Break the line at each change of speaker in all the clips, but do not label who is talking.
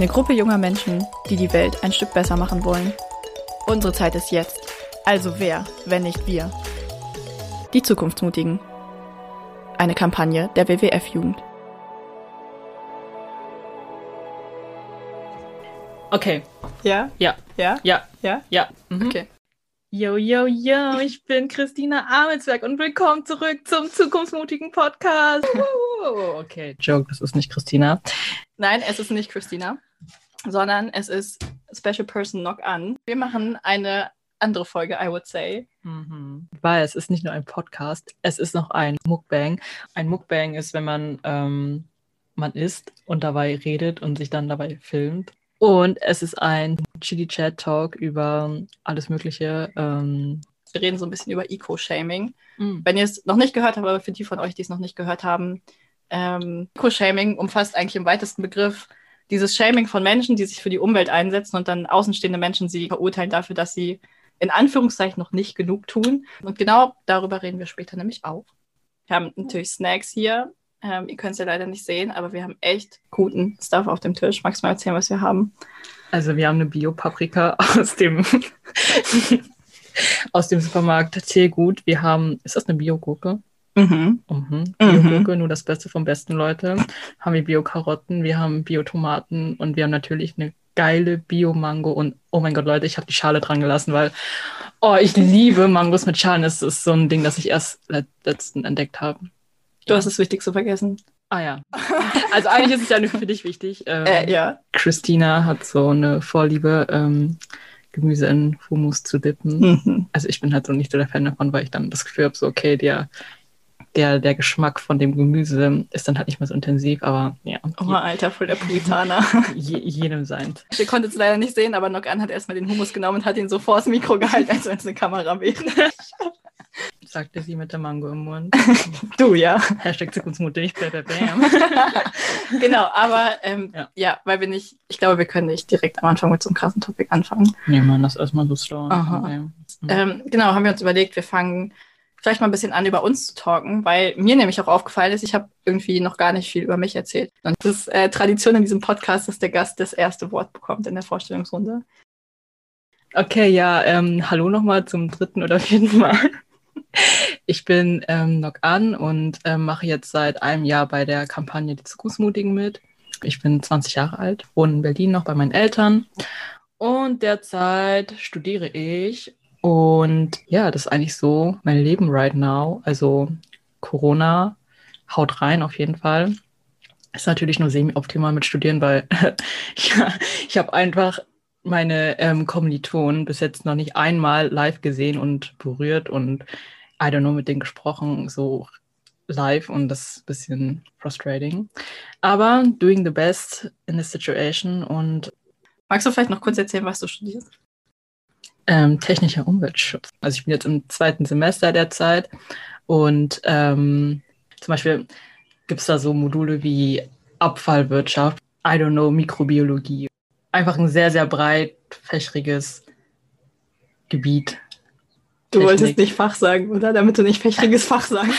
Eine Gruppe junger Menschen, die die Welt ein Stück besser machen wollen. Unsere Zeit ist jetzt. Also wer, wenn nicht wir? Die Zukunftsmutigen. Eine Kampagne der WWF-Jugend.
Okay.
Ja?
Ja.
Ja?
Ja.
Ja?
Ja. Mhm.
Okay. Yo, yo, yo, ich bin Christina Amelsberg und willkommen zurück zum Zukunftsmutigen Podcast.
Oh, okay. Joke, das ist nicht Christina.
Nein, es ist nicht Christina, sondern es ist Special Person Knock An. Wir machen eine andere Folge, I would say.
Mhm. Weil es ist nicht nur ein Podcast, es ist noch ein Mukbang. Ein Mukbang ist, wenn man, ähm, man isst und dabei redet und sich dann dabei filmt. Und es ist ein Chili-Chat-Talk über alles Mögliche. Ähm,
Wir reden so ein bisschen über Eco-Shaming.
mm.
Wenn ihr es noch nicht gehört habt, aber für die von euch, die es noch nicht gehört haben, ähm, Eco-Shaming umfasst eigentlich im weitesten Begriff dieses Shaming von Menschen, die sich für die Umwelt einsetzen und dann außenstehende Menschen sie verurteilen dafür, dass sie in Anführungszeichen noch nicht genug tun. Und genau darüber reden wir später nämlich auch. Wir haben natürlich Snacks hier. Ähm, ihr könnt es ja leider nicht sehen, aber wir haben echt guten Stuff auf dem Tisch. Magst du mal erzählen, was wir haben?
Also wir haben eine Bio-Paprika aus dem, aus dem Supermarkt Teegut. Wir haben, ist das eine Bio-Gurke?
Mhm.
Mhm. Bio-Gurke, nur das Beste vom Besten, Leute. Haben wir Bio-Karotten, wir haben Bio-Tomaten und wir haben natürlich eine geile Bio-Mango und oh mein Gott, Leute, ich habe die Schale dran gelassen, weil oh, ich liebe Mangos mit Schalen. Das ist so ein Ding, das ich erst let letzten entdeckt habe.
Du hast das Wichtigste vergessen.
Ah ja. Also eigentlich ist es ja nur für dich wichtig. Ähm,
Äh, ja.
Christina hat so eine Vorliebe, ähm, Gemüse in Hummus zu dippen.
Mhm.
Also ich bin halt so nicht so der Fan davon, weil ich dann das Gefühl habe, so okay, der, der, der Geschmack von dem Gemüse ist dann halt nicht mehr so intensiv, aber ja,
Oh, Alter, voll der Puritaner.
je, jedem sein.
Ihr konntet es leider nicht sehen, aber Nock-An hat erstmal den Hummus genommen und hat ihn so vors Mikro gehalten, als wenn es eine Kamera wäre.
Sagte sie mit der Mango im Mund.
Du, ja.
Hashtag zukunftsmutig, bam, bam, bam.
genau, aber ähm, ja.
Ja.
weil wir nicht, ich glaube, wir können nicht direkt am Anfang mit so einem krassen Topic anfangen.
Nee, Mann, das erstmal so slow. Okay.
Ähm, genau, haben wir uns überlegt, wir fangen vielleicht mal ein bisschen an, über uns zu talken, weil mir nämlich auch aufgefallen ist, ich habe irgendwie noch gar nicht viel über mich erzählt. Und das ist äh, Tradition in diesem Podcast, dass der Gast das erste Wort bekommt in der Vorstellungsrunde.
Okay, ja, ähm, hallo nochmal zum dritten oder vierten Mal. Ich bin ähm, Nok An und ähm, mache jetzt seit einem Jahr bei der Kampagne Die Zukunftsmutigen mit. Ich bin 20 Jahre alt, wohne in Berlin noch bei meinen Eltern und derzeit studiere ich. Und ja, das ist eigentlich so mein Leben right now. Also Corona haut rein auf jeden Fall. Ist natürlich nur semi-optimal mit Studieren, weil ja, ich habe einfach meine ähm, Kommilitonen bis jetzt noch nicht einmal live gesehen und berührt und I don't know, mit denen gesprochen, so live und das ist ein bisschen frustrating. Aber doing the best in the situation und
Magst du vielleicht noch kurz erzählen, was du studierst?
Ähm, technischer Umweltschutz. Also ich bin jetzt im zweiten Semester derzeit und ähm, zum Beispiel gibt es da so Module wie Abfallwirtschaft, I don't know, Mikrobiologie. Einfach ein sehr, sehr breit fächriges Gebiet.
Du
Technik.
wolltest nicht Fach sagen, oder? Damit du nicht fächriges Fach sagst.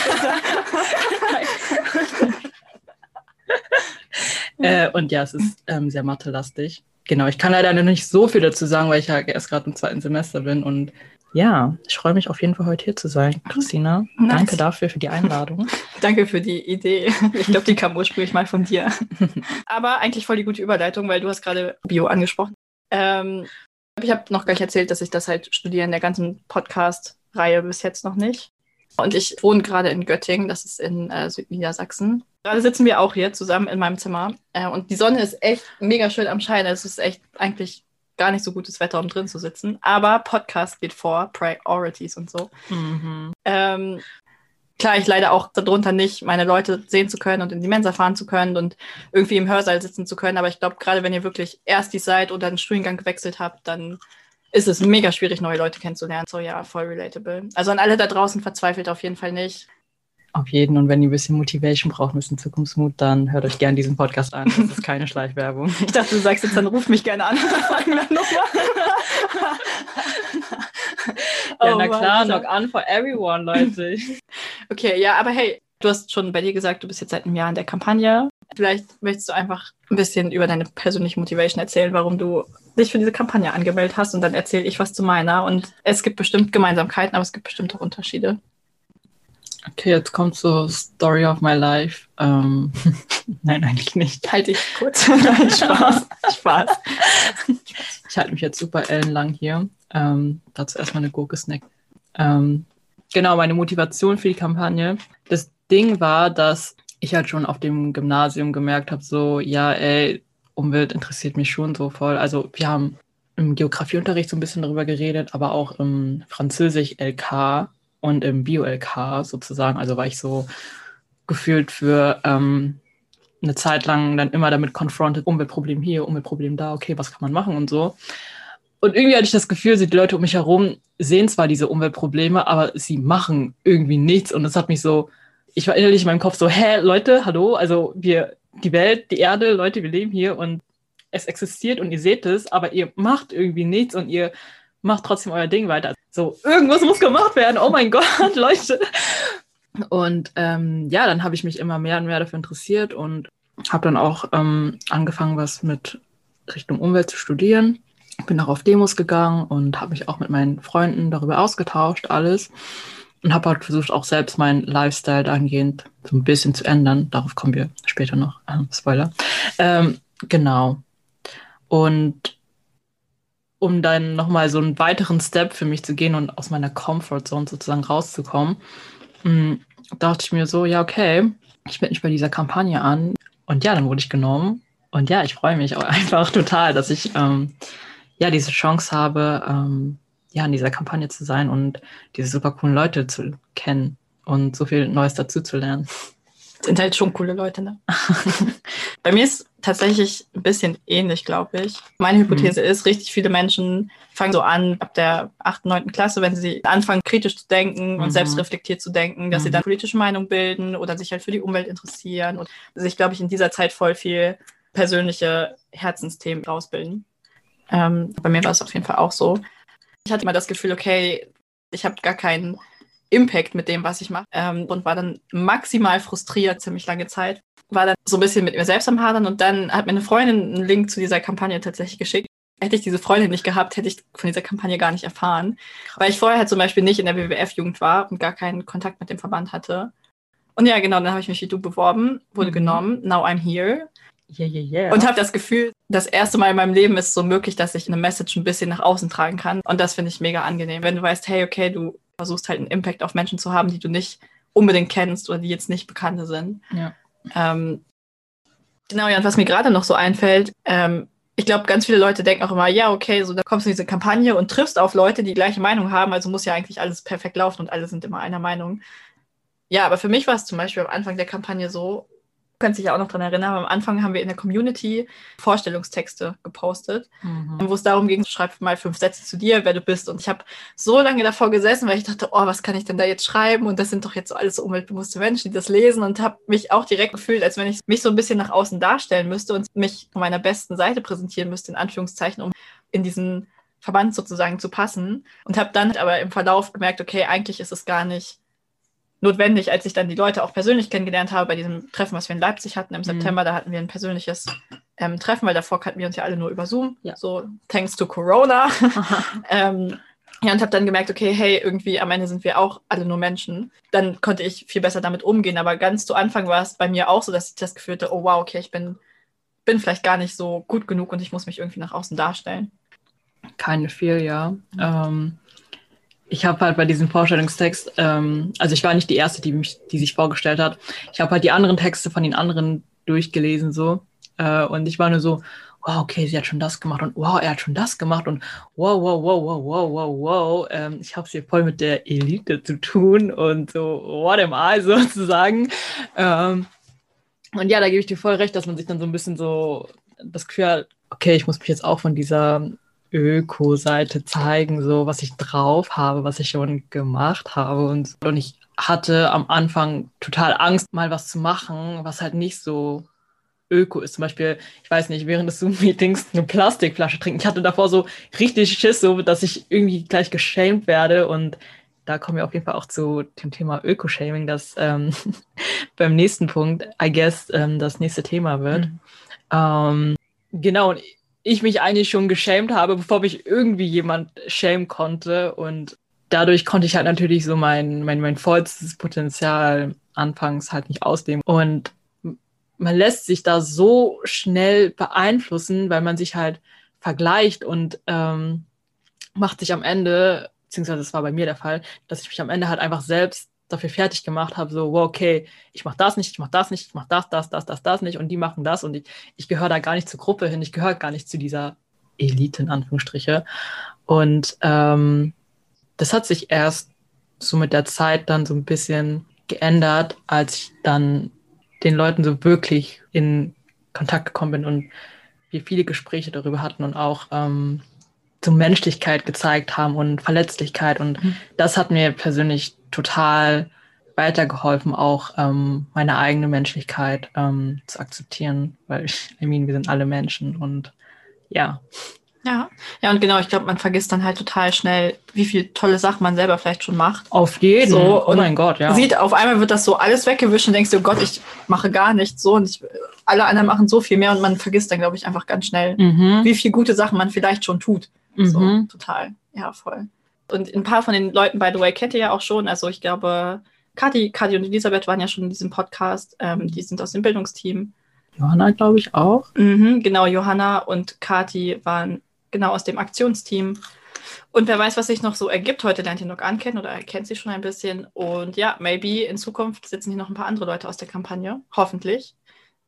Äh, und ja, es ist ähm, sehr mathelastig. Genau, ich kann leider noch nicht so viel dazu sagen, weil ich ja erst gerade im zweiten Semester bin. Und ja, ich freue mich auf jeden Fall heute hier zu sein, Christina.
Nice.
Danke dafür für die Einladung.
Danke für die Idee. Ich glaube, die kam ursprünglich mal von dir. Aber eigentlich voll die gute Überleitung, weil du hast gerade Bio angesprochen. Ähm, ich habe noch gar nicht erzählt, dass ich das halt studiere in der ganzen Podcast-Reihe bis jetzt noch nicht. Und ich wohne gerade in Göttingen, das ist in äh, Südniedersachsen. Gerade sitzen wir auch hier zusammen in meinem Zimmer. Äh, und die Sonne ist echt mega schön am Schein. Es ist echt eigentlich gar nicht so gutes Wetter, um drin zu sitzen. Aber Podcast geht vor, Priorities und so.
Mhm.
Ähm, klar, ich leide auch darunter nicht, meine Leute sehen zu können und in die Mensa fahren zu können und irgendwie im Hörsaal sitzen zu können. Aber ich glaube, gerade wenn ihr wirklich erst die seid oder den Studiengang gewechselt habt, dann ist es mega schwierig, neue Leute kennenzulernen. So ja, voll relatable. Also an alle da draußen verzweifelt auf jeden Fall nicht.
Auf jeden. Und wenn ihr ein bisschen Motivation braucht, ein bisschen Zukunftsmut, dann hört euch gerne diesen Podcast an. Das ist keine Schleichwerbung.
Ich dachte, du sagst jetzt, dann ruft mich gerne an.
ja, oh, na klar, knock an for everyone, Leute.
okay, ja, aber hey, du hast schon bei dir gesagt, du bist jetzt seit einem Jahr in der Kampagne. Vielleicht möchtest du einfach ein bisschen über deine persönliche Motivation erzählen, warum du dich für diese Kampagne angemeldet hast und dann erzähle ich was zu meiner. Und es gibt bestimmt Gemeinsamkeiten, aber es gibt bestimmt auch Unterschiede.
Okay, jetzt kommt so Story of my life. Ähm, nein, eigentlich nicht.
Halte ich kurz. Nein, Spaß. Spaß.
Ich halte mich jetzt super ellenlang hier. Ähm, dazu erstmal eine Gurke snack. Ähm, genau, meine Motivation für die Kampagne. Das Ding war, dass ich halt schon auf dem Gymnasium gemerkt habe, so, ja, ey, Umwelt interessiert mich schon so voll. Also wir haben im Geografieunterricht so ein bisschen darüber geredet, aber auch im Französisch LK und im Bio-LK sozusagen. Also war ich so gefühlt für ähm, eine Zeit lang dann immer damit confronted, Umweltproblem hier, Umweltproblem da, okay, was kann man machen und so. Und irgendwie hatte ich das Gefühl, die Leute um mich herum sehen zwar diese Umweltprobleme, aber sie machen irgendwie nichts. Und das hat mich so, ich war innerlich in meinem Kopf so, hä, Leute, hallo, also wir, die Welt, die Erde, Leute, wir leben hier und es existiert und ihr seht es, aber ihr macht irgendwie nichts und ihr macht trotzdem euer Ding weiter. So, irgendwas muss gemacht werden. Oh mein Gott, Leute. Und ähm, ja, dann habe ich mich immer mehr und mehr dafür interessiert und habe dann auch ähm, angefangen, was mit Richtung Umwelt zu studieren. Bin auch auf Demos gegangen und habe mich auch mit meinen Freunden darüber ausgetauscht, alles. Und habe halt versucht, auch selbst meinen Lifestyle dahingehend so ein bisschen zu ändern. Darauf kommen wir später noch. Ähm, Spoiler. Ähm, genau. Und um dann nochmal so einen weiteren Step für mich zu gehen und aus meiner Comfortzone sozusagen rauszukommen, mh, hm, dachte ich mir so, ja, okay, ich melde mich bei dieser Kampagne an. Und ja, dann wurde ich genommen. Und ja, ich freue mich auch einfach total, dass ich ähm, ja diese Chance habe, ähm, ja, in dieser Kampagne zu sein und diese super coolen Leute zu kennen und so viel Neues dazu zu lernen.
Sind halt schon coole Leute, ne? Bei mir ist tatsächlich ein bisschen ähnlich, glaube ich. Meine Hypothese mhm. ist, richtig viele Menschen fangen so an, ab der 8., 9. Klasse, wenn sie anfangen, kritisch zu denken und mhm. selbstreflektiert zu denken, dass mhm. sie dann politische Meinung bilden oder sich halt für die Umwelt interessieren und sich, glaube ich, in dieser Zeit voll viel persönliche Herzensthemen rausbilden. Ähm, bei mir war es auf jeden Fall auch so. Ich hatte immer das Gefühl, okay, ich habe gar keinen Impact mit dem, was ich mache. Ähm, und war dann maximal frustriert, ziemlich lange Zeit. War dann so ein bisschen mit mir selbst am Hadern und dann hat mir eine Freundin einen Link zu dieser Kampagne tatsächlich geschickt. Hätte ich diese Freundin nicht gehabt, hätte ich von dieser Kampagne gar nicht erfahren. Weil ich vorher halt zum Beispiel nicht in der WWF-Jugend war und gar keinen Kontakt mit dem Verband hatte. Und ja, genau, dann habe ich mich wie du beworben, wurde mhm. genommen. Now I'm here.
Yeah, yeah, yeah.
Und habe das Gefühl, das erste Mal in meinem Leben ist so möglich, dass ich eine Message ein bisschen nach außen tragen kann. Und das finde ich mega angenehm. Wenn du weißt, hey, okay, du versuchst halt einen Impact auf Menschen zu haben, die du nicht unbedingt kennst oder die jetzt nicht Bekannte sind.
Ja.
Ähm, genau, ja, und was mir gerade noch so einfällt, ähm, ich glaube, ganz viele Leute denken auch immer, ja, okay, so da kommst du in diese Kampagne und triffst auf Leute, die die gleiche Meinung haben, also muss ja eigentlich alles perfekt laufen und alle sind immer einer Meinung. Ja, aber für mich war es zum Beispiel am Anfang der Kampagne so, kannst dich ja auch noch daran erinnern, am Anfang haben wir in der Community Vorstellungstexte gepostet, mhm. wo es darum ging, schreib mal fünf Sätze zu dir, wer du bist. Und ich habe so lange davor gesessen, weil ich dachte, oh, was kann ich denn da jetzt schreiben? Und das sind doch jetzt so alles so umweltbewusste Menschen, die das lesen und habe mich auch direkt gefühlt, als wenn ich mich so ein bisschen nach außen darstellen müsste und mich von meiner besten Seite präsentieren müsste, in Anführungszeichen, um in diesen Verband sozusagen zu passen. Und habe dann aber im Verlauf gemerkt, okay, eigentlich ist es gar nicht notwendig, als ich dann die Leute auch persönlich kennengelernt habe bei diesem Treffen, was wir in Leipzig hatten im mhm. September. Da hatten wir ein persönliches ähm, Treffen, weil davor kannten wir uns ja alle nur über Zoom. Ja. So, thanks to Corona. ähm, ja, und habe dann gemerkt, okay, hey, irgendwie am Ende sind wir auch alle nur Menschen. Dann konnte ich viel besser damit umgehen. Aber ganz zu Anfang war es bei mir auch so, dass ich das Gefühl hatte, oh wow, okay, ich bin, bin vielleicht gar nicht so gut genug und ich muss mich irgendwie nach außen darstellen.
Keine viel, ja. Mhm. Ähm, ich habe halt bei diesem Vorstellungstext, ähm, also ich war nicht die erste, die mich, die sich vorgestellt hat. Ich habe halt die anderen Texte von den anderen durchgelesen so äh, und ich war nur so, wow, okay, sie hat schon das gemacht und wow, er hat schon das gemacht und wow, wow, wow, wow, wow, wow, wow. Ähm, ich habe es hier voll mit der Elite zu tun und so, what am I sozusagen. Ähm, und ja, da gebe ich dir voll recht, dass man sich dann so ein bisschen so das Gefühl hat, okay, ich muss mich jetzt auch von dieser Öko-Seite zeigen, so was ich drauf habe, was ich schon gemacht habe. Und, und ich hatte am Anfang total Angst, mal was zu machen, was halt nicht so öko ist. Zum Beispiel, ich weiß nicht, während des Zoom-Meetings eine Plastikflasche trinken. Ich hatte davor so richtig Schiss, so dass ich irgendwie gleich geschämt werde. Und da kommen wir auf jeden Fall auch zu dem Thema Öko-Shaming, das ähm, beim nächsten Punkt, I guess, ähm, das nächste Thema wird. Mhm. Ähm, genau, und ich mich eigentlich schon geschämt habe, bevor mich irgendwie jemand schämen konnte. Und dadurch konnte ich halt natürlich so mein, mein, mein vollstes Potenzial anfangs halt nicht ausleben. Und man lässt sich da so schnell beeinflussen, weil man sich halt vergleicht und ähm, macht sich am Ende, beziehungsweise das war bei mir der Fall, dass ich mich am Ende halt einfach selbst dafür fertig gemacht habe, so, wow, okay, ich mache das nicht, ich mache das nicht, ich mache das, das, das, das, das nicht und die machen das und ich, ich gehöre da gar nicht zur Gruppe hin, ich gehöre gar nicht zu dieser Elite in Anführungsstriche. Und ähm, das hat sich erst so mit der Zeit dann so ein bisschen geändert, als ich dann den Leuten so wirklich in Kontakt gekommen bin und wir viele Gespräche darüber hatten und auch ähm, so Menschlichkeit gezeigt haben und Verletzlichkeit. Und mhm. das hat mir persönlich total weitergeholfen, auch ähm, meine eigene Menschlichkeit ähm, zu akzeptieren, weil ich, I mean, wir sind alle Menschen und ja.
Ja, ja, und genau, ich glaube, man vergisst dann halt total schnell, wie viel tolle Sachen man selber vielleicht schon macht.
Auf jeden.
So, oh mein Gott, ja. Sieht, auf einmal wird das so alles weggewischt und denkst du, oh Gott, ich mache gar nichts so und ich, alle anderen machen so viel mehr und man vergisst dann, glaube ich, einfach ganz schnell, mhm. wie viel gute Sachen man vielleicht schon tut. Mhm. So, total. Ja, voll. Und ein paar von den Leuten, by the way, kennt ihr ja auch schon. Also ich glaube, Kathi, Kathi und Elisabeth waren ja schon in diesem Podcast. Ähm, die sind aus dem Bildungsteam.
Johanna, glaube ich, auch.
Mhm, genau, Johanna und Kathi waren genau aus dem Aktionsteam. Und wer weiß, was sich noch so ergibt. Heute lernt ihr noch ankennen oder erkennt sie schon ein bisschen. Und ja, maybe in Zukunft sitzen hier noch ein paar andere Leute aus der Kampagne. Hoffentlich.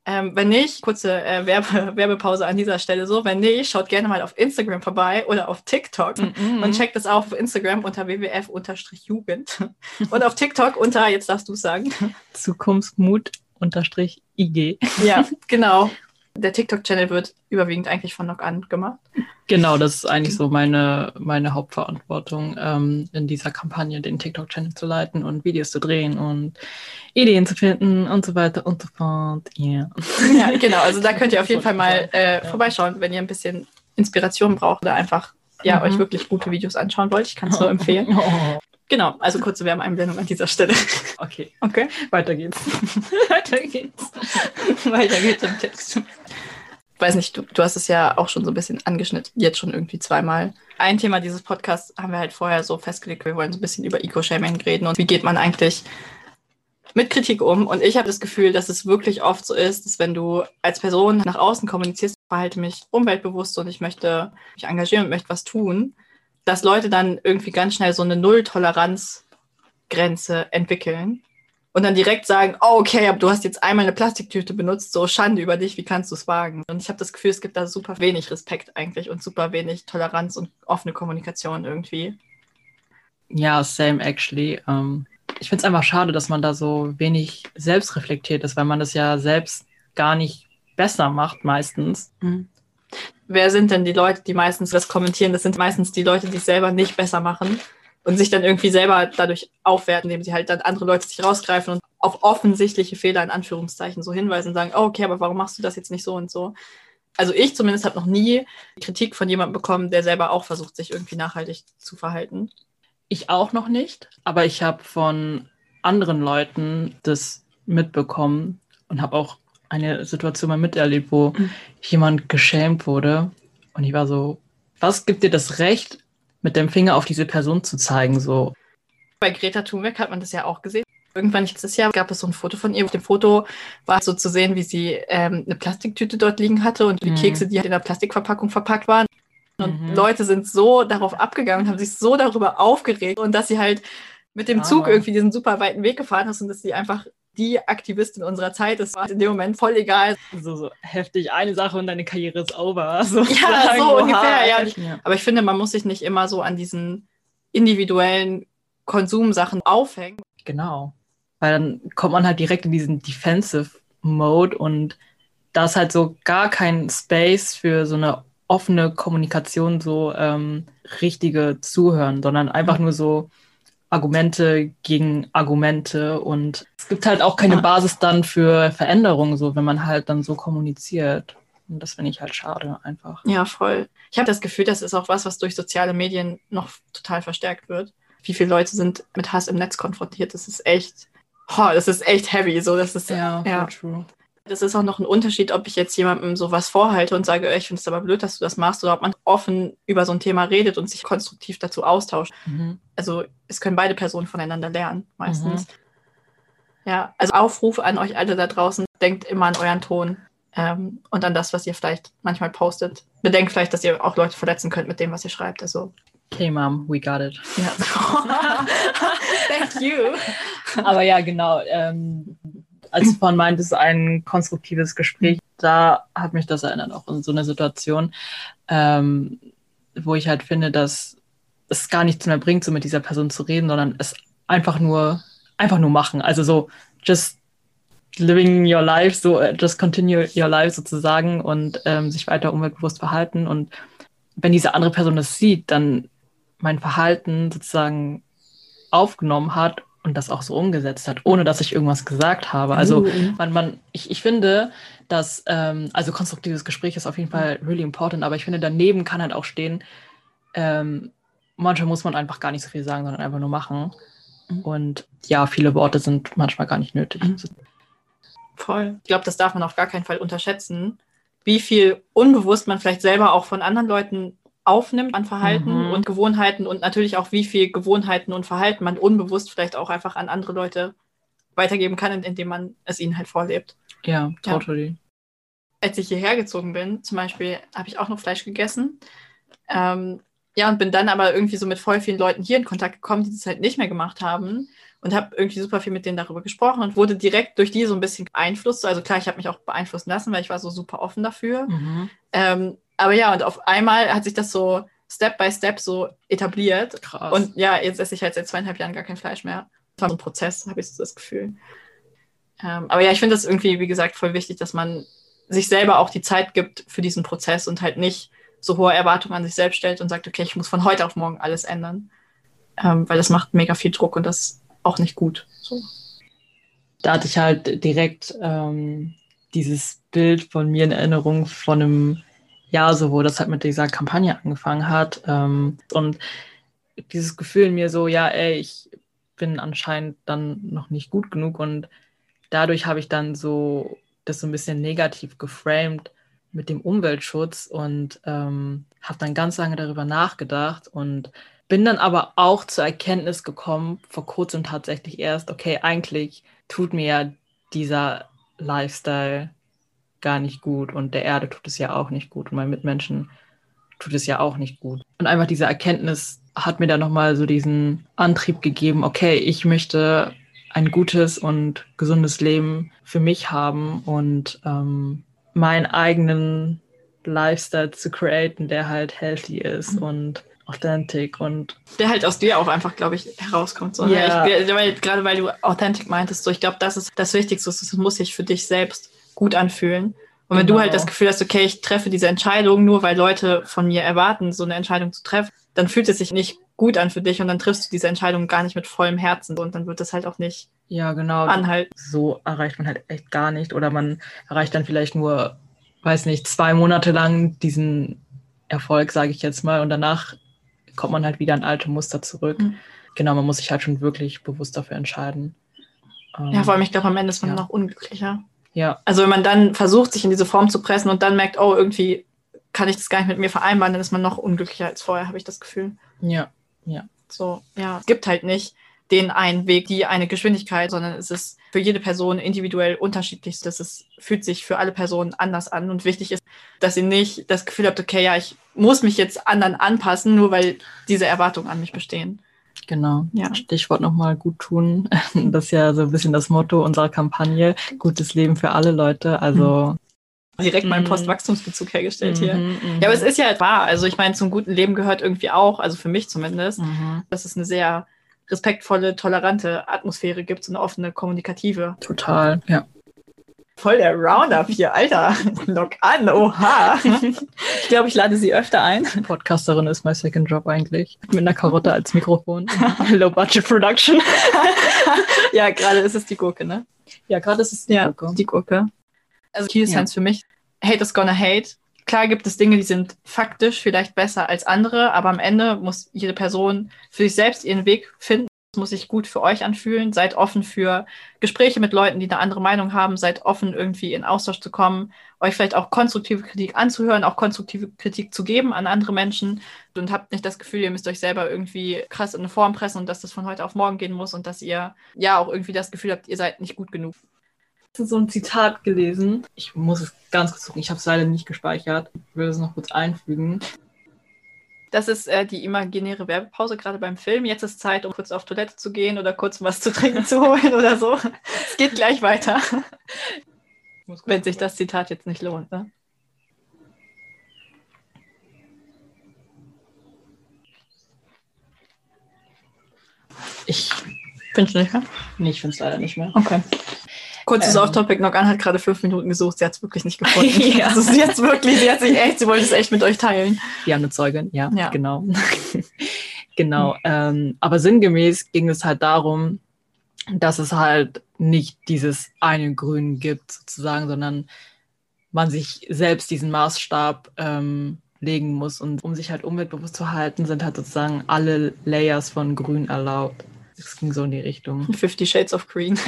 Ähm, wenn nicht, kurze äh, Werbe Werbepause an dieser Stelle so, wenn nicht, schaut gerne mal auf Instagram vorbei oder auf TikTok mm -mm. und checkt es auch auf Instagram unter wwf-jugend und auf TikTok unter, jetzt darfst du sagen,
Zukunftsmut-IG.
Ja, genau. Der TikTok-Channel wird überwiegend eigentlich von Knock an gemacht.
Genau, das ist eigentlich so meine, meine Hauptverantwortung, ähm, in dieser Kampagne den TikTok-Channel zu leiten und Videos zu drehen und Ideen zu finden und so weiter und so fort.
Yeah. Ja, genau. Also da könnt ihr auf jeden Fall mal äh, vorbeischauen, wenn ihr ein bisschen Inspiration braucht oder einfach ja, mhm. euch wirklich gute Videos anschauen wollt. Ich kann es nur empfehlen. Oh. Genau, also kurze Werbeeinblendung an dieser Stelle.
Okay. Okay. Weiter geht's.
Weiter geht's. Weiter geht's im Text. Weiß nicht, du, du hast es ja auch schon so ein bisschen angeschnitten, jetzt schon irgendwie zweimal. Ein Thema dieses Podcasts haben wir halt vorher so festgelegt, wir wollen so ein bisschen über Eco-Shaming reden und wie geht man eigentlich mit Kritik um. Und ich habe das Gefühl, dass es wirklich oft so ist, dass wenn du als Person nach außen kommunizierst, verhalte mich umweltbewusst und ich möchte mich engagieren und möchte was tun, dass Leute dann irgendwie ganz schnell so eine Null-Toleranz-Grenze entwickeln und dann direkt sagen, oh, okay, aber du hast jetzt einmal eine Plastiktüte benutzt, so Schande über dich, wie kannst du es wagen? Und ich habe das Gefühl, es gibt da super wenig Respekt eigentlich und super wenig Toleranz und offene Kommunikation irgendwie.
Ja, same actually. Um, ähm, ich finde es einfach schade, dass man da so wenig selbst reflektiert ist, weil man das ja selbst gar nicht besser macht meistens. Mhm.
Wer sind denn die Leute, die meistens das kommentieren? Das sind meistens die Leute, die es selber nicht besser machen und sich dann irgendwie selber dadurch aufwerten, indem sie halt dann andere Leute sich rausgreifen und auf offensichtliche Fehler in Anführungszeichen so hinweisen und sagen, oh, okay, aber warum machst du das jetzt nicht so und so? Also ich zumindest habe noch nie Kritik von jemandem bekommen, der selber auch versucht, sich irgendwie nachhaltig zu verhalten.
Ich auch noch nicht, aber ich habe von anderen Leuten das mitbekommen und habe auch eine Situation mal miterlebt, wo mhm. jemand geschämt wurde. Und ich war so, was gibt dir das Recht, mit dem Finger auf diese Person zu zeigen? So.
Bei Greta Thunberg hat man das ja auch gesehen. Irgendwann letztes Jahr gab es so ein Foto von ihr. Auf dem Foto war so zu sehen, wie sie ähm, eine Plastiktüte dort liegen hatte und die mhm. Kekse, die halt in der Plastikverpackung verpackt waren. Und mhm. Leute sind so darauf abgegangen und haben sich so darüber aufgeregt und dass sie halt mit dem Zug irgendwie diesen super weiten Weg gefahren ist und dass sie einfach die Aktivistin unserer Zeit. Das war in dem Moment voll egal.
So, so heftig, eine Sache und deine Karriere ist over. So
Ja, so ungefähr, ja.
ja.
Aber ich finde, man muss sich nicht immer so an diesen individuellen Konsumsachen aufhängen.
Genau. Weil dann kommt man halt direkt in diesen Defensive Mode und da ist halt so gar kein Space für so eine offene Kommunikation, so ähm, richtige Zuhören, sondern einfach nur so Argumente gegen Argumente und es gibt halt auch keine
Ja.
Basis dann für Veränderungen, so wenn man halt dann so kommuniziert. Und das finde ich halt schade einfach.
Ja, voll. Ich habe das Gefühl, das ist auch was, was durch soziale Medien noch total verstärkt wird. Wie viele Leute sind mit Hass im Netz konfrontiert? Das ist echt, oh, das ist echt heavy. So, das ist
Ja,
ja.
true.
Das ist auch noch ein Unterschied, ob ich jetzt jemandem sowas vorhalte und sage, "Ey, ich finde es aber blöd, dass du das machst, oder ob man offen über so ein Thema redet und sich konstruktiv dazu austauscht.
Mhm.
Also es können beide Personen voneinander lernen, meistens. Ja, also Aufruf an euch alle da draußen, denkt immer an euren Ton ähm, und an das, was ihr vielleicht manchmal postet. Bedenkt vielleicht, dass ihr auch Leute verletzen könnt mit dem, was ihr schreibt. Also,
Okay, Mom, we got it.
ja. Thank you.
Aber ja, genau. Ähm, als du vorhin meintest, ein konstruktives Gespräch, da hat mich das erinnert, auch in so eine Situation, ähm, wo ich halt finde, dass es gar nichts mehr bringt, so mit dieser Person zu reden, sondern es einfach nur, einfach nur machen. Also so, just living your life, so äh, just continue your life sozusagen und ähm, sich weiter umweltbewusst verhalten. Und wenn diese andere Person das sieht, dann mein Verhalten sozusagen aufgenommen hat und das auch so umgesetzt hat, ohne dass ich irgendwas gesagt habe. Also man, man, ich, ich finde, dass, ähm, also konstruktives Gespräch ist auf jeden Fall really important, aber ich finde, daneben kann halt auch stehen, ähm, manchmal muss man einfach gar nicht so viel sagen, sondern einfach nur machen.
Mhm.
Und ja, viele Worte sind manchmal gar nicht nötig.
Mhm. Voll. Ich glaube, das darf man auf gar keinen Fall unterschätzen, wie viel unbewusst man vielleicht selber auch von anderen Leuten aufnimmt an Verhalten
Mhm.
und Gewohnheiten und natürlich auch, wie viel Gewohnheiten und Verhalten man unbewusst vielleicht auch einfach an andere Leute weitergeben kann, indem man es ihnen halt vorlebt.
Ja, totally.
Als ich hierher gezogen bin, zum Beispiel, habe ich auch noch Fleisch gegessen. Ähm, ja, und bin dann aber irgendwie so mit voll vielen Leuten hier in Kontakt gekommen, die das halt nicht mehr gemacht haben. Und habe irgendwie super viel mit denen darüber gesprochen und wurde direkt durch die so ein bisschen beeinflusst. Also klar, ich habe mich auch beeinflussen lassen, weil ich war so super offen dafür.
Mhm.
Ähm, aber ja, und auf einmal hat sich das so Step by Step so etabliert.
Krass.
Und ja, jetzt esse ich halt seit zweieinhalb Jahren gar kein Fleisch mehr. Das war so ein Prozess, habe ich so das Gefühl. Ähm, aber ja, ich finde das irgendwie, wie gesagt, voll wichtig, dass man sich selber auch die Zeit gibt für diesen Prozess und halt nicht so hohe Erwartungen an sich selbst stellt und sagt, okay, ich muss von heute auf morgen alles ändern. Ähm, weil das macht mega viel Druck und das ist auch nicht gut. So.
da hatte ich halt direkt ähm, dieses Bild von mir in Erinnerung von einem So wo das halt mit dieser Kampagne angefangen hat. Ähm, und dieses Gefühl in mir so, ja, ey, ich bin anscheinend dann noch nicht gut genug und dadurch habe ich dann so das so ein bisschen negativ geframed mit dem Umweltschutz und ähm, habe dann ganz lange darüber nachgedacht und bin dann aber auch zur Erkenntnis gekommen, vor kurzem tatsächlich erst, okay, eigentlich tut mir ja dieser Lifestyle gar nicht gut und der Erde tut es ja auch nicht gut und meinen Mitmenschen tut es ja auch nicht gut. Und einfach diese Erkenntnis hat mir dann nochmal so diesen Antrieb gegeben, okay, ich möchte ein gutes und gesundes Leben für mich haben und ähm, meinen eigenen Lifestyle zu createn, der halt healthy ist
Mhm.
und authentic und
der halt aus dir auch einfach, glaube ich, herauskommt. So, ne?
Ja.
ich, weil, gerade weil du authentisch meintest, so, ich glaube, das ist das Wichtigste. Es muss sich für dich selbst gut anfühlen. Und wenn
Genau.
du halt das Gefühl hast, okay, ich treffe diese Entscheidung nur, weil Leute von mir erwarten, so eine Entscheidung zu treffen, dann fühlt es sich nicht gut an für dich und dann triffst du diese Entscheidung gar nicht mit vollem Herzen und dann wird das halt auch nicht
ja, genau.
anhalten.
so erreicht man halt echt gar nicht. Oder man erreicht dann vielleicht nur, weiß nicht, zwei Monate lang diesen Erfolg, sage ich jetzt mal, und danach kommt man halt wieder in alte Muster zurück.
Mhm.
Genau, man muss sich halt schon wirklich bewusst dafür entscheiden. Ähm,
Ja, vor allem, ich glaube, am Ende ist man
Ja.
noch unglücklicher.
Ja,
Also wenn man dann versucht, sich in diese Form zu pressen und dann merkt, oh, irgendwie kann ich das gar nicht mit mir vereinbaren, dann ist man noch unglücklicher als vorher, habe ich das Gefühl.
ja,
So, ja, es gibt halt nicht den einen Weg, die eine Geschwindigkeit, sondern es ist für jede Person individuell unterschiedlich. Das ist, fühlt sich für alle Personen anders an und wichtig ist, dass ihr nicht das Gefühl habt, okay, ja, ich muss mich jetzt anderen anpassen, nur weil diese Erwartungen an mich bestehen.
Genau.
Ja.
Stichwort nochmal gut tun. Das ist ja so ein bisschen das Motto unserer Kampagne. Gutes Leben für alle Leute. Also.
Direkt mal einen
Mhm.
Postwachstumsbezug hergestellt hier.
Mhm, mhm.
Ja, aber es ist ja wahr. Also ich meine, zum guten Leben gehört irgendwie auch, also für mich zumindest,
Mhm.
dass es eine sehr respektvolle, tolerante Atmosphäre gibt, so eine offene, kommunikative.
Total, ja.
Voll der Roundup hier, Alter. Lock an, oha. Ich glaube, ich lade sie öfter ein.
Podcasterin ist mein Second Job eigentlich. Mit einer Karotte als Mikrofon. Low Budget Production.
Ja, gerade ist es die Gurke, ne?
Ja, gerade ist es
Ja, die Gurke. Also Key Science für mich, hate is gonna hate. Klar gibt es Dinge, die sind faktisch vielleicht besser als andere, aber am Ende muss jede Person für sich selbst ihren Weg finden. Muss sich gut für euch anfühlen. Seid offen für Gespräche mit Leuten, die eine andere Meinung haben. Seid offen, irgendwie in Austausch zu kommen, euch vielleicht auch konstruktive Kritik anzuhören, auch konstruktive Kritik zu geben an andere Menschen und habt nicht das Gefühl, ihr müsst euch selber irgendwie krass in eine Form pressen und dass das von heute auf morgen gehen muss und dass ihr ja auch irgendwie das Gefühl habt, ihr seid nicht gut genug.
so ein Zitat gelesen. Ich muss es ganz kurz gucken. Ich habe es leider nicht gespeichert. Ich will es noch kurz einfügen.
Das ist äh, die imaginäre Werbepause gerade beim Film. Jetzt ist Zeit, um kurz auf Toilette zu gehen oder kurz was zu trinken zu holen oder so. Es geht gleich weiter, wenn sich das Zitat jetzt nicht lohnt. Ne?
Ich,
Findest du nicht mehr?
nee, ich finde es leider nicht mehr.
Okay. Kurzes
Ähm.
Off-Topic. Nogan hat gerade fünf Minuten gesucht. Sie hat es wirklich nicht gefunden.
Ja.
Also sie hat wirklich, sie hat sich echt, sie wollte es echt mit euch teilen.
Wir haben eine Zeugin, ja,
Ja.
genau. genau. Ähm, aber sinngemäß ging es halt darum, dass es halt nicht dieses eine Grün gibt, sozusagen, sondern man sich selbst diesen Maßstab ähm, legen muss. Und um sich halt umweltbewusst zu halten, sind halt sozusagen alle Layers von Grün erlaubt. Das ging so in die Richtung.
Fifty Shades of Green.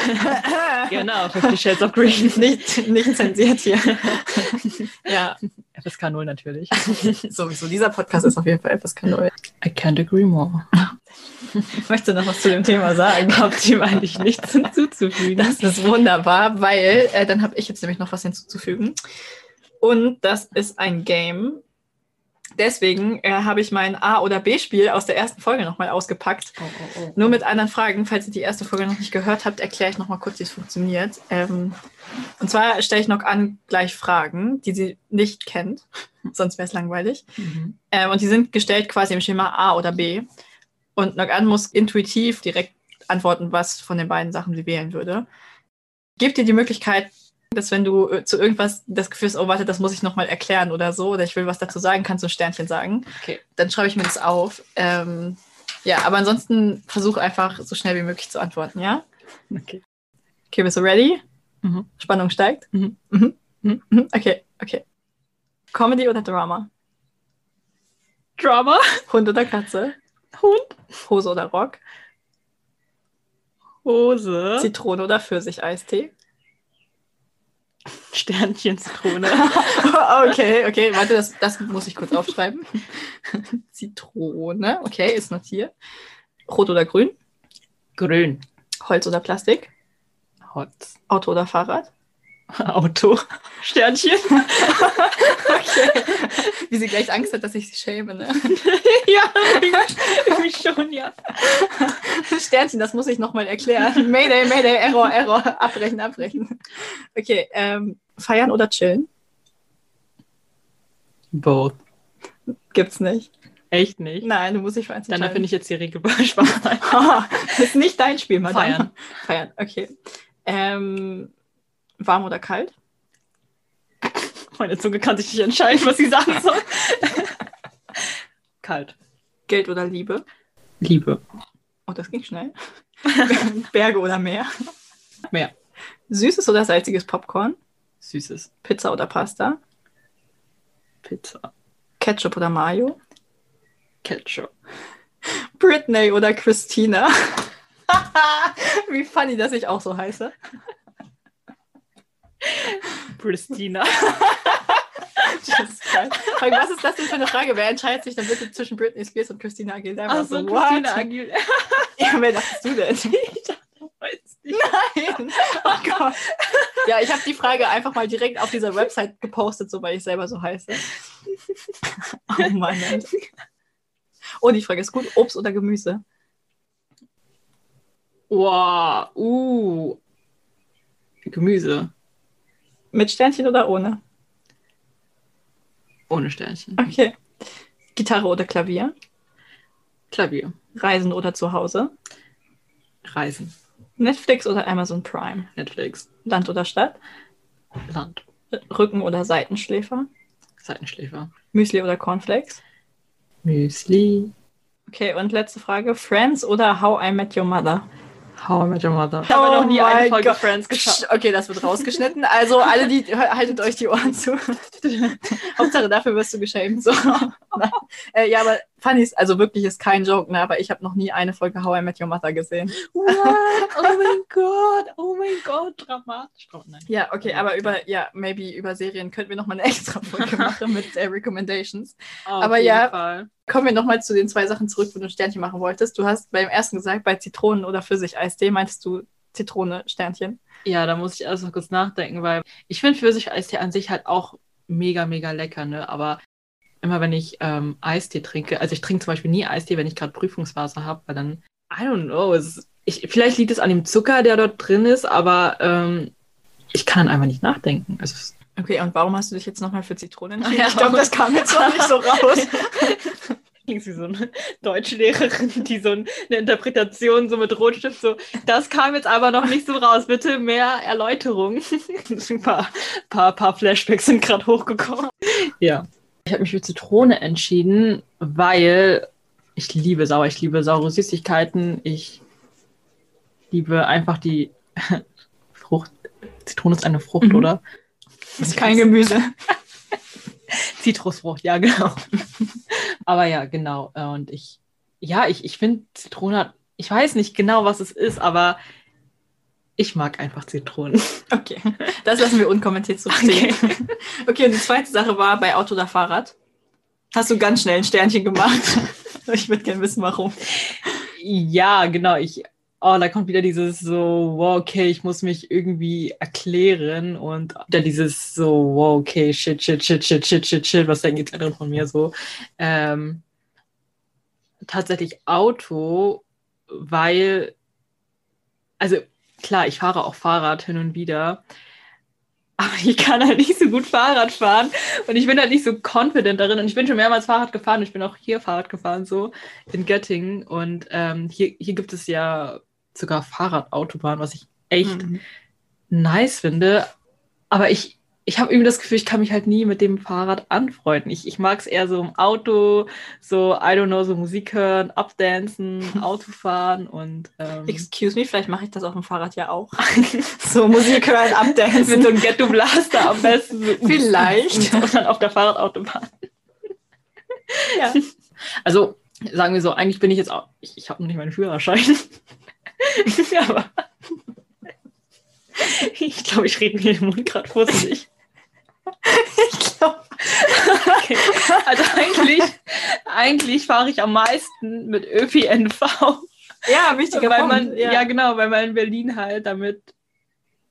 genau, Fifty Shades of Green.
nicht, nicht zensiert hier. ja,
FSK 0 natürlich.
sowieso. Dieser Podcast ist auf jeden Fall etwas neu.
I can't agree more.
Möchtest du noch was zu dem Thema sagen?
Habt ihr eigentlich nichts hinzuzufügen?
Das ist wunderbar, weil äh, dann habe ich jetzt nämlich noch was hinzuzufügen. Und das ist ein Game. Deswegen äh, habe ich mein A- oder B-Spiel aus der ersten Folge nochmal ausgepackt.
Oh, oh, oh.
Nur mit anderen Fragen. Falls ihr die erste Folge noch nicht gehört habt, erkläre ich nochmal kurz, wie es funktioniert. Ähm, und zwar stelle ich noch an gleich Fragen, die sie nicht kennt. Sonst wäre es langweilig.
Mhm.
Ähm, und die sind gestellt quasi im Schema A oder B. Und Nogan muss intuitiv direkt antworten, was von den beiden Sachen sie wählen würde. Gibt dir die Möglichkeit, dass wenn du äh, zu irgendwas das Gefühl hast, oh warte, das muss ich nochmal erklären oder so, oder ich will was dazu sagen, kannst du ein Sternchen sagen.
Okay.
Dann schreibe ich mir das auf. Ähm, ja, aber ansonsten versuch einfach so schnell wie möglich zu antworten, ja?
Okay.
Okay, bist du ready?
Mhm.
Spannung steigt?
Mhm.
Mhm. Mhm. Mhm. Okay, okay. Comedy oder Drama?
Drama.
Hund oder Katze?
Hund.
Hose oder Rock?
Hose.
Zitrone oder Pfirsich-Eistee?
Sternchen Zitrone.
okay, okay, warte, das, das muss ich kurz aufschreiben. Zitrone, okay, ist notiert. Rot oder grün?
Grün.
Holz oder Plastik?
Hot.
Auto oder Fahrrad?
Auto. Sternchen.
Okay. Wie sie gleich Angst hat, dass ich sie schäme, ne?
ja, irgendwie schon, ja.
Sternchen, das muss ich nochmal erklären. Mayday, Mayday, Error, Error. Abbrechen, abbrechen. Okay, ähm, feiern oder chillen?
Both.
Gibt's nicht.
Echt nicht?
Nein, du musst dich für eins
Dann finde ich jetzt die Regel Spaß.
das ist nicht dein Spiel, Madame.
Feiern.
Feiern, okay. Ähm, warm oder kalt?
Meine Zunge kann sich nicht entscheiden, was sie sagen soll. Kalt.
Geld oder Liebe?
Liebe.
Oh, das ging schnell. Berge oder Meer?
Meer.
Süßes oder salziges Popcorn?
Süßes.
Pizza oder Pasta?
Pizza.
Ketchup oder Mayo?
Ketchup.
Britney oder Christina? Wie funny, dass ich auch so heiße.
Pristina.
Was ist das denn für eine Frage? Wer entscheidet sich dann bitte zwischen Britney Spears und Christina Aguilera?
Also,
so,
Christina? Aguilera.
Ja, wer dachtest du denn?
Weiß nicht.
Nein. Oh Gott. Ja, ich habe die Frage einfach mal direkt auf dieser Website gepostet, so weil ich selber so heiße. Oh Mann. Alter. Oh, die Frage ist gut. Obst oder Gemüse?
Wow, uh. Gemüse.
Mit Sternchen oder ohne?
Ohne Sternchen.
Okay. Gitarre oder Klavier?
Klavier.
Reisen oder zu Hause?
Reisen.
Netflix oder Amazon Prime?
Netflix.
Land oder Stadt?
Land.
Rücken- oder Seitenschläfer?
Seitenschläfer.
Müsli oder Cornflakes?
Müsli.
Okay, und letzte Frage. Friends oder How I Met Your Mother?
How I Met Your Mother.
Ich habe noch nie eine
Folge
Folge
Friends
Psst, Okay, das wird rausgeschnitten. Also alle, die haltet euch die Ohren zu. Hauptsache dafür wirst du geschämt. So. Äh, ja, aber funny ist, also wirklich ist kein Joke, ne? Aber ich habe noch nie eine Folge How I Met Your Mother gesehen.
What? Oh mein Gott, oh mein Gott, dramatisch. Oh, nein.
Ja, okay, aber über, ja, maybe über Serien könnten wir nochmal eine extra Folge machen mit äh, Recommendations.
Auf
Aber ja.
Fall.
Kommen wir nochmal zu den zwei Sachen zurück, wo du ein Sternchen machen wolltest. Du hast beim ersten gesagt, bei Zitronen- oder Pfirsich-Eistee meintest du Zitrone, Sternchen.
Ja, da muss ich erst noch kurz nachdenken, weil ich finde Pfirsich-Eistee an sich halt auch mega, mega lecker, ne? Aber immer wenn ich ähm, Eistee trinke, also ich trinke zum Beispiel nie Eistee, wenn ich gerade Prüfungsphase habe, weil dann, I don't know, es ich, vielleicht liegt es an dem Zucker, der dort drin ist, aber ähm, ich kann dann einfach nicht nachdenken. Also
Okay, und warum hast du dich jetzt nochmal für Zitronen entschieden?
Ja,
ich glaube, das kam jetzt noch nicht so raus.
klingt wie so eine Deutschlehrerin, die so eine Interpretation so mit Rotstift so, das kam jetzt aber noch nicht so raus, bitte mehr Erläuterung. Ein paar, paar, paar Flashbacks sind gerade hochgekommen. Ja. Ich habe mich für Zitrone entschieden, weil ich liebe sauer, ich liebe saure Süßigkeiten, ich liebe einfach die Frucht. Zitrone ist eine Frucht,
Mhm.
oder?
Das ist kein Gemüse.
Zitrusfrucht, ja, genau. Aber ja, genau. Und ich, ja, ich, ich finde Zitrone hat, ich weiß nicht genau, was es ist, aber ich mag einfach Zitronen.
Okay, das lassen wir unkommentiert so stehen.
Okay.
Okay, und die zweite Sache war bei Auto oder Fahrrad. Hast du ganz schnell ein Sternchen gemacht? Ich würde gerne wissen, warum.
Ja, genau. Ich, oh, da kommt wieder dieses so, wow, okay, ich muss mich irgendwie erklären und wieder dieses so, wow, okay, shit, shit, shit, shit, shit, shit, shit, was denken die anderen von mir so? Ähm, tatsächlich Auto, weil, also klar, ich fahre auch Fahrrad hin und wieder, aber ich kann halt nicht so gut Fahrrad fahren. Und ich bin halt nicht so confident darin. Und ich bin schon mehrmals Fahrrad gefahren, ich bin auch hier Fahrrad gefahren, so in Göttingen. Und ähm, hier, hier gibt es ja sogar Fahrradautobahn, was ich echt
Mhm.
nice finde, aber ich, ich habe irgendwie das Gefühl, ich kann mich halt nie mit dem Fahrrad anfreunden. Ich, ich mag es eher so im Auto, so, I don't know, so Musik hören, abdancen, Autofahren und ähm,
Excuse me, vielleicht mache ich das auf dem Fahrrad ja auch. so Musik hören,
mit
abdancen.
so einem Ghetto-Blaster am besten. So,
Vielleicht.
Und dann auf der Fahrradautobahn.
Ja.
Also, sagen wir so, eigentlich bin ich jetzt auch, ich, ich habe noch nicht meinen Führerschein. aber ich glaube, ich rede mir den Mund gerade vorsichtig.
Ich glaube,
Okay. Also eigentlich, eigentlich fahre ich am meisten mit ÖPNV.
ja, wichtiger
weil
Punkt.
man, ja. genau, weil man in Berlin halt damit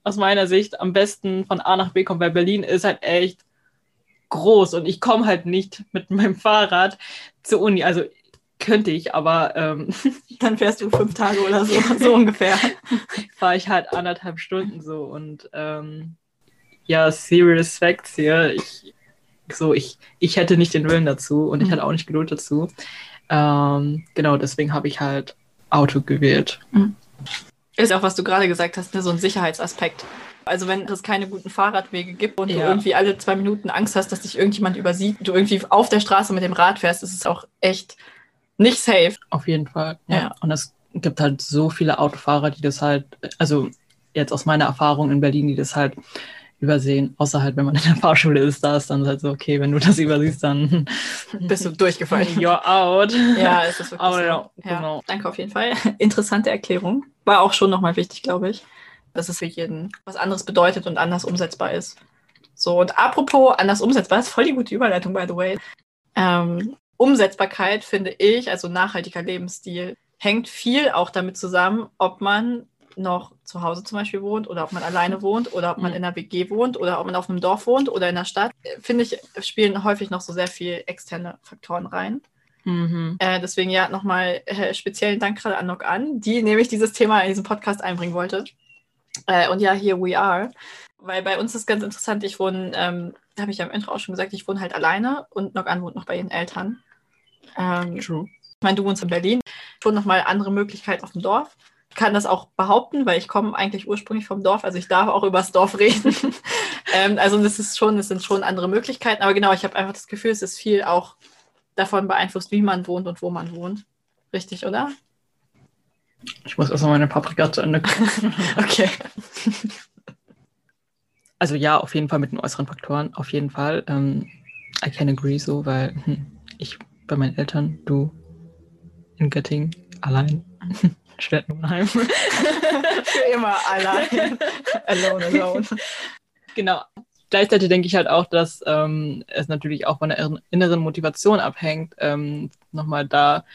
aus meiner Sicht am besten von A nach B kommt, weil Berlin ist halt echt groß und ich komme halt nicht mit meinem Fahrrad zur Uni. Also könnte ich, aber ähm,
Dann fährst du fünf Tage oder so, so ungefähr.
fahre ich halt anderthalb Stunden so und ähm, ja, serious facts hier. Ich, so, ich, ich hätte nicht den Willen dazu und ich
Mhm.
hatte auch nicht Geduld dazu. Ähm, genau, deswegen habe ich halt Auto gewählt.
Ist auch, was du gerade gesagt hast, ne, so ein Sicherheitsaspekt. Also wenn es keine guten Fahrradwege gibt und du
Ja.
irgendwie alle zwei Minuten Angst hast, dass dich irgendjemand übersieht, du irgendwie auf der Straße mit dem Rad fährst, ist es auch echt nicht safe.
Auf jeden Fall. Ja.
Ja.
Und es gibt halt so viele Autofahrer, die das halt, also jetzt aus meiner Erfahrung in Berlin, die das halt übersehen. Außer halt, wenn man in der Fahrschule ist, da ist dann halt so, okay, wenn du das übersiehst, dann
Bist du durchgefallen.
you're out.
Ja, es ist wirklich
Aber
so.
ja,
Ja,
genau.
Danke auf jeden Fall. Interessante Erklärung. War auch schon nochmal wichtig, glaube ich, dass es für jeden was anderes bedeutet und anders umsetzbar ist. So, und apropos anders umsetzbar, ist voll die gute Überleitung, by the way. Ähm, Umsetzbarkeit, finde ich, also nachhaltiger Lebensstil, hängt viel auch damit zusammen, ob man noch zu Hause zum Beispiel wohnt oder ob man alleine wohnt oder ob man in einer WG wohnt oder ob man auf einem Dorf wohnt oder in der Stadt. Äh, Finde ich, spielen häufig noch so sehr viel externe Faktoren rein.
Mhm.
Äh, deswegen ja nochmal äh, speziellen Dank gerade an Nock an, die nämlich dieses Thema in diesen Podcast einbringen wollte. Äh, und ja, here we are. Weil bei uns ist ganz interessant, ich wohne, ähm, da habe ich ja im Intro auch schon gesagt, ich wohne halt alleine und Nock an wohnt noch bei ihren Eltern. Ähm,
True.
ich meine, du wohnst in Berlin, schon nochmal andere Möglichkeiten auf dem Dorf. Ich kann das auch behaupten, weil ich komme eigentlich ursprünglich vom Dorf, also ich darf auch über das Dorf reden. ähm, also das ist schon, es sind schon andere Möglichkeiten, aber genau, ich habe einfach das Gefühl, es ist viel auch davon beeinflusst, wie man wohnt und wo man wohnt. Richtig, oder?
Ich muss erstmal meine Paprika zu Ende kochen.
Okay.
Also ja, auf jeden Fall mit den äußeren Faktoren, auf jeden Fall. Ähm, I can agree so, weil hm, ich bei meinen Eltern, du in Göttingen, allein, Städtenheim.
Für immer allein. alone, alone.
Genau. Gleichzeitig denke ich halt auch, dass ähm, es natürlich auch von der inneren Motivation abhängt. Ähm, Nochmal da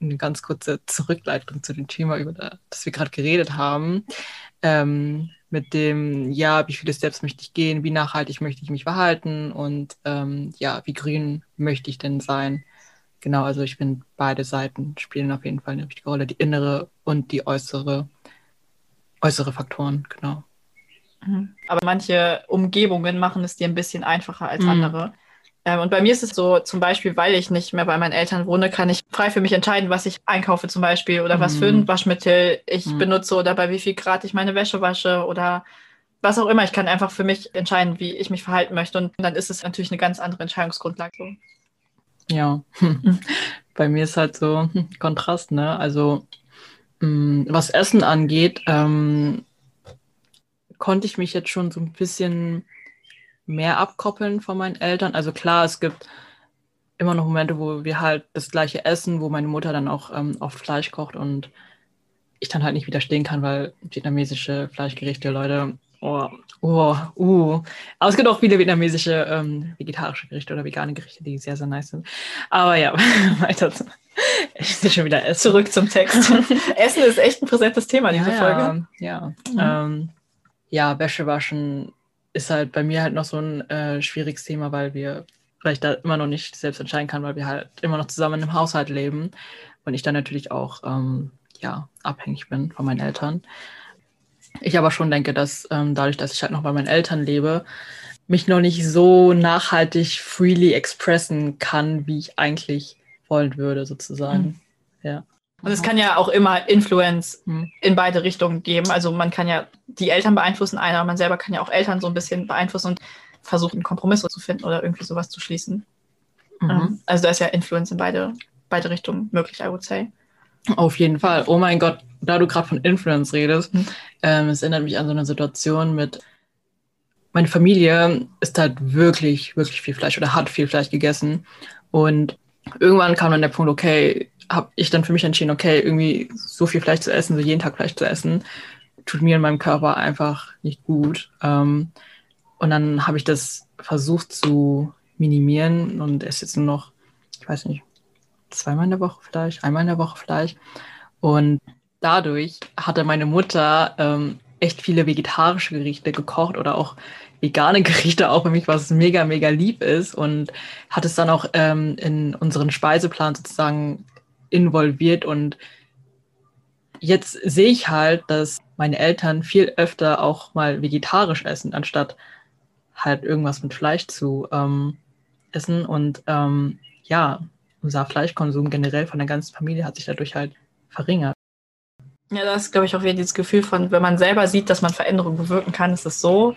eine ganz kurze Zurückleitung zu dem Thema, über da, das wir gerade geredet haben. Ähm, mit dem, ja, wie viele Steps möchte ich gehen, wie nachhaltig möchte ich mich verhalten und ähm, ja, wie grün möchte ich denn sein. Genau, also ich finde, beide Seiten spielen auf jeden Fall eine wichtige Rolle, die innere und die äußere, äußere Faktoren, genau.
Mhm. Aber manche Umgebungen machen es dir ein bisschen einfacher als
Mhm.
andere. Ähm, und bei mir ist es so, zum Beispiel, weil ich nicht mehr bei meinen Eltern wohne, kann ich frei für mich entscheiden, was ich einkaufe zum Beispiel oder was für ein
Mhm.
Waschmittel ich
Mhm.
benutze oder bei wie viel Grad ich meine Wäsche wasche oder was auch immer. Ich kann einfach für mich entscheiden, wie ich mich verhalten möchte. Und dann ist es natürlich eine ganz andere Entscheidungsgrundlage.
Ja, bei mir ist halt so Kontrast, ne? Also, mh, was Essen angeht, ähm, konnte ich mich jetzt schon so ein bisschen mehr abkoppeln von meinen Eltern. Also klar, es gibt immer noch Momente, wo wir halt das gleiche essen, wo meine Mutter dann auch ähm, oft Fleisch kocht und ich dann halt nicht widerstehen kann, weil vietnamesische Fleischgerichte, Leute, oh, oh, uh. Aber es gibt auch viele vietnamesische ähm, vegetarische Gerichte oder vegane Gerichte, die sehr, sehr nice sind. Aber ja, weiter. Ich will schon wieder.
Zurück zum Text. Essen ist echt ein präsentes Thema, diese
ja,
Folge.
Ja,
Mhm.
ähm, ja, Wäsche waschen ist halt bei mir halt noch so ein äh, schwieriges Thema, weil wir, weil ich da immer noch nicht selbst entscheiden kann, weil wir halt immer noch zusammen im Haushalt leben und ich dann natürlich auch ähm, ja, abhängig bin von meinen Eltern. Ich aber schon denke, dass ähm, dadurch, dass ich halt noch bei meinen Eltern lebe, mich noch nicht so nachhaltig freely expressen kann, wie ich eigentlich wollen würde, sozusagen. Ja.
Und es kann ja auch immer Influence
Mhm.
in beide Richtungen geben. Also man kann ja die Eltern beeinflussen, einer, man selber kann ja auch Eltern so ein bisschen beeinflussen und versuchen, einen Kompromiss zu finden oder irgendwie sowas zu schließen.
Mhm.
Ähm, Also da ist ja Influence in beide, beide Richtungen möglich, I would say.
Auf jeden Fall. Oh mein Gott, da du gerade von Influence redest,
Mhm.
ähm, es erinnert mich an so eine Situation mit, meine Familie isst halt wirklich, wirklich viel Fleisch oder hat viel Fleisch gegessen. Und irgendwann kam dann der Punkt, okay, habe ich dann für mich entschieden, okay, irgendwie so viel Fleisch zu essen, so jeden Tag Fleisch zu essen, tut mir und meinem Körper einfach nicht gut. Ähm, und dann habe ich das versucht zu minimieren und esse jetzt nur noch, ich weiß nicht, zweimal in der Woche vielleicht, einmal in der Woche vielleicht. Und dadurch hatte meine Mutter ähm, echt viele vegetarische Gerichte gekocht oder auch vegane Gerichte, auch für mich, was mega, mega lieb ist. Und hat es dann auch ähm, in unseren Speiseplan sozusagen involviert. Und jetzt sehe ich halt, dass meine Eltern viel öfter auch mal vegetarisch essen, anstatt halt irgendwas mit Fleisch zu ähm, essen. Und ähm, ja, unser Fleischkonsum generell von der ganzen Familie hat sich dadurch halt verringert.
Ja, das ist, glaube ich, auch wieder dieses Gefühl von, wenn man selber sieht, dass man Veränderungen bewirken kann, ist es so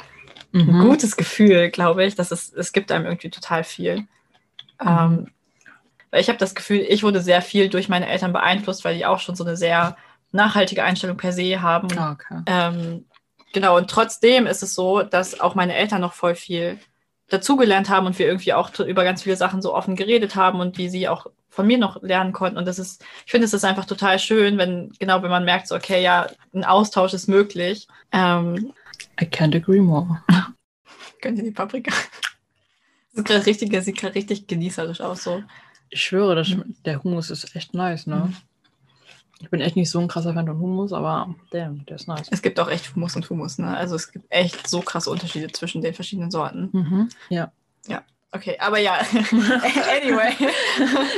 ein
Mhm.
gutes Gefühl, glaube ich. Dass es, es gibt einem irgendwie total viel. Ähm, weil ich habe das Gefühl, ich wurde sehr viel durch meine Eltern beeinflusst, weil die auch schon so eine sehr nachhaltige Einstellung per se haben.
Ah, okay.
Ähm, genau, und trotzdem ist es so, dass auch meine Eltern noch voll viel dazugelernt haben und wir irgendwie auch über ganz viele Sachen so offen geredet haben und wie sie auch von mir noch lernen konnten. Und das ist, ich finde, es ist einfach total schön, wenn, genau, wenn man merkt, so, okay, ja, ein Austausch ist möglich. Ähm,
I can't agree more.
könnt ihr die Paprika? Das ist gerade richtig, das sieht gerade richtig genießerisch aus, so.
Ich schwöre, das, der Hummus ist echt nice, ne?
Mhm.
Ich bin echt nicht so ein krasser Fan von Hummus, aber damn, der ist nice.
Es gibt auch echt Hummus und Hummus, ne? Also es gibt echt so krasse Unterschiede zwischen den verschiedenen Sorten.
Mhm. Ja.
Okay, aber ja. anyway.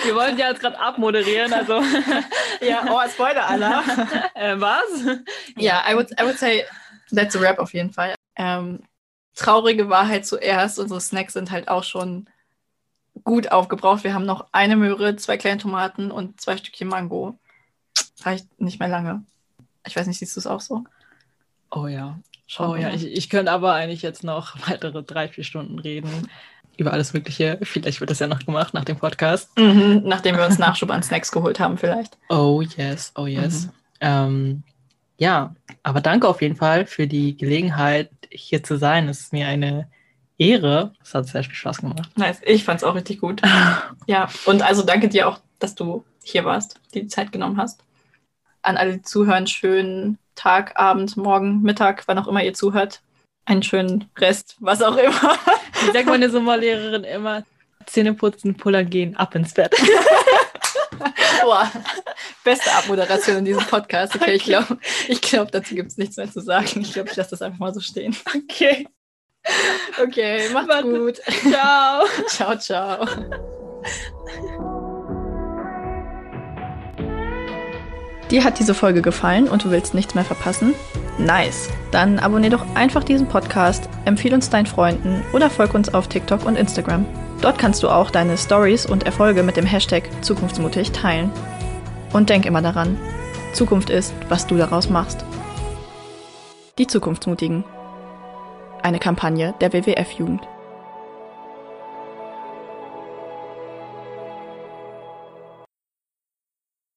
Wir wollten ja jetzt gerade abmoderieren, also.
ja, oh, Spoiler-Alarm.
äh, was?
Ja, I would, I would say, that's a wrap auf jeden Fall. Ähm, traurige Wahrheit zuerst. Unsere Snacks sind halt auch schon gut aufgebraucht. Wir haben noch eine Möhre, zwei kleine Tomaten und zwei Stückchen Mango. Reicht nicht mehr lange. Ich weiß nicht, siehst du es auch so?
Oh ja.
Schon,
oh ja, ich, ich könnte aber eigentlich jetzt noch weitere drei, vier Stunden reden über alles Mögliche. Vielleicht wird das ja noch gemacht nach dem Podcast.
Mhm, nachdem wir uns Nachschub an Snacks geholt haben, vielleicht.
Oh yes, oh yes.
Mhm.
Ähm, ja, aber danke auf jeden Fall für die Gelegenheit, hier zu sein. Es ist mir eine Ehre. Es hat sehr viel Spaß gemacht.
Nice. Ich fand es auch richtig gut. Ja, und also danke dir auch, dass du hier warst, die Zeit genommen hast. An alle, die zuhören, schönen Tag, Abend, Morgen, Mittag, wann auch immer ihr zuhört. Einen schönen Rest, was auch immer.
Wie sagt meine Sommerlehrerin immer? Zähne putzen, pullern gehen, ab ins Bett.
Boah, beste Abmoderation in diesem Podcast. Okay, ich glaube, ich glaub, dazu gibt es nichts mehr zu sagen. Ich glaube, ich lasse das einfach mal so stehen.
Okay.
Okay, macht's
Warte.
gut.
Ciao.
Ciao, ciao. Dir hat diese Folge gefallen und du willst nichts mehr verpassen? Nice! Dann abonnier doch einfach diesen Podcast, empfehle uns deinen Freunden oder folg uns auf TikTok und Instagram. Dort kannst du auch deine Stories und Erfolge mit dem Hashtag Zukunftsmutig teilen. Und denk immer daran, Zukunft ist, was du daraus machst. Die Zukunftsmutigen. Eine Kampagne der WWF-Jugend.